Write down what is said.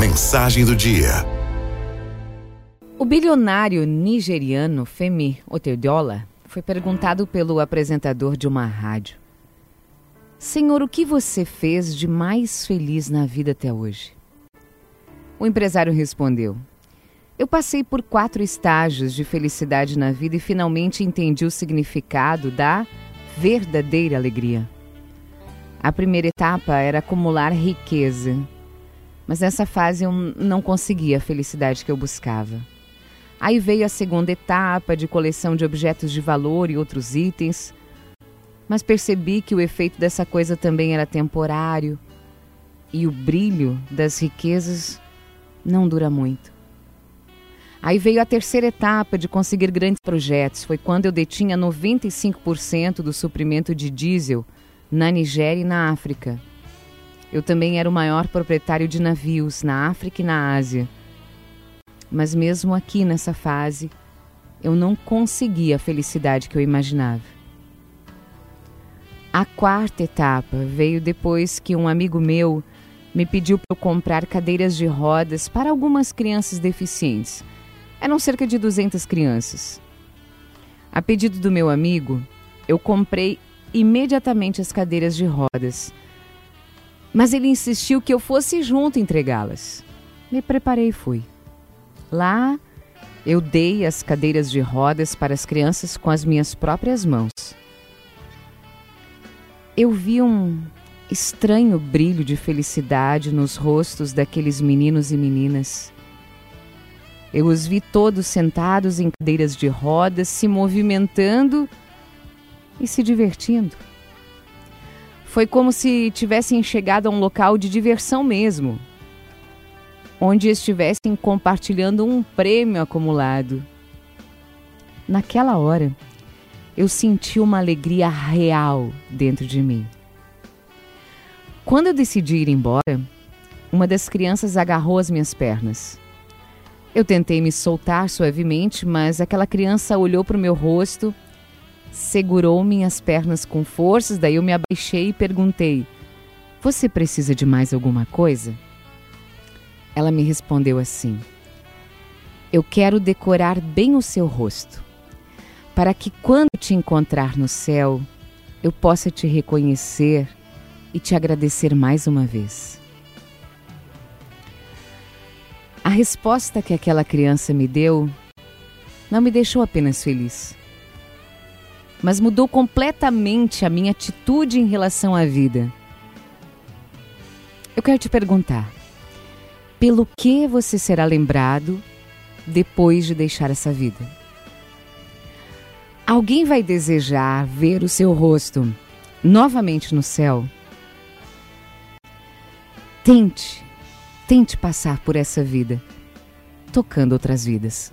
Mensagem do dia. O bilionário nigeriano Femi Otedola foi perguntado pelo apresentador de uma rádio: Senhor, o que você fez de mais feliz na vida até hoje? O empresário respondeu: Eu passei por quatro estágios de felicidade na vida e finalmente entendi o significado da verdadeira alegria. A primeira etapa era acumular riqueza, mas nessa fase eu não conseguia a felicidade que eu buscava. Aí veio a segunda etapa de coleção de objetos de valor e outros itens, mas percebi que o efeito dessa coisa também era temporário e o brilho das riquezas não dura muito. Aí veio a terceira etapa de conseguir grandes projetos. Foi quando eu detinha 95% do suprimento de diesel na Nigéria e na África. Eu também era o maior proprietário de navios na África e na Ásia. Mas mesmo aqui nessa fase, eu não consegui a felicidade que eu imaginava. A quarta etapa veio depois que um amigo meu me pediu para eu comprar cadeiras de rodas para algumas crianças deficientes. Eram cerca de 200 crianças. A pedido do meu amigo, eu comprei imediatamente as cadeiras de rodas. Mas ele insistiu que eu fosse junto entregá-las. Me preparei e fui. Lá, eu dei as cadeiras de rodas para as crianças com as minhas próprias mãos. Eu vi um estranho brilho de felicidade nos rostos daqueles meninos e meninas. Eu os vi todos sentados em cadeiras de rodas, se movimentando e se divertindo. Foi como se tivessem chegado a um local de diversão mesmo, onde estivessem compartilhando um prêmio acumulado. Naquela hora, eu senti uma alegria real dentro de mim. Quando eu decidi ir embora, uma das crianças agarrou as minhas pernas. Eu tentei me soltar suavemente, mas aquela criança olhou para o meu rosto segurou minhas pernas com forças, daí eu me abaixei e perguntei: Você precisa de mais alguma coisa? Ela me respondeu assim: Eu quero decorar bem o seu rosto, para que quando te encontrar no céu, eu possa te reconhecer e te agradecer mais uma vez. A resposta que aquela criança me deu não me deixou apenas feliz mas mudou completamente a minha atitude em relação à vida. Eu quero te perguntar: pelo que você será lembrado depois de deixar essa vida? Alguém vai desejar ver o seu rosto novamente no céu? Tente, tente passar por essa vida, tocando outras vidas.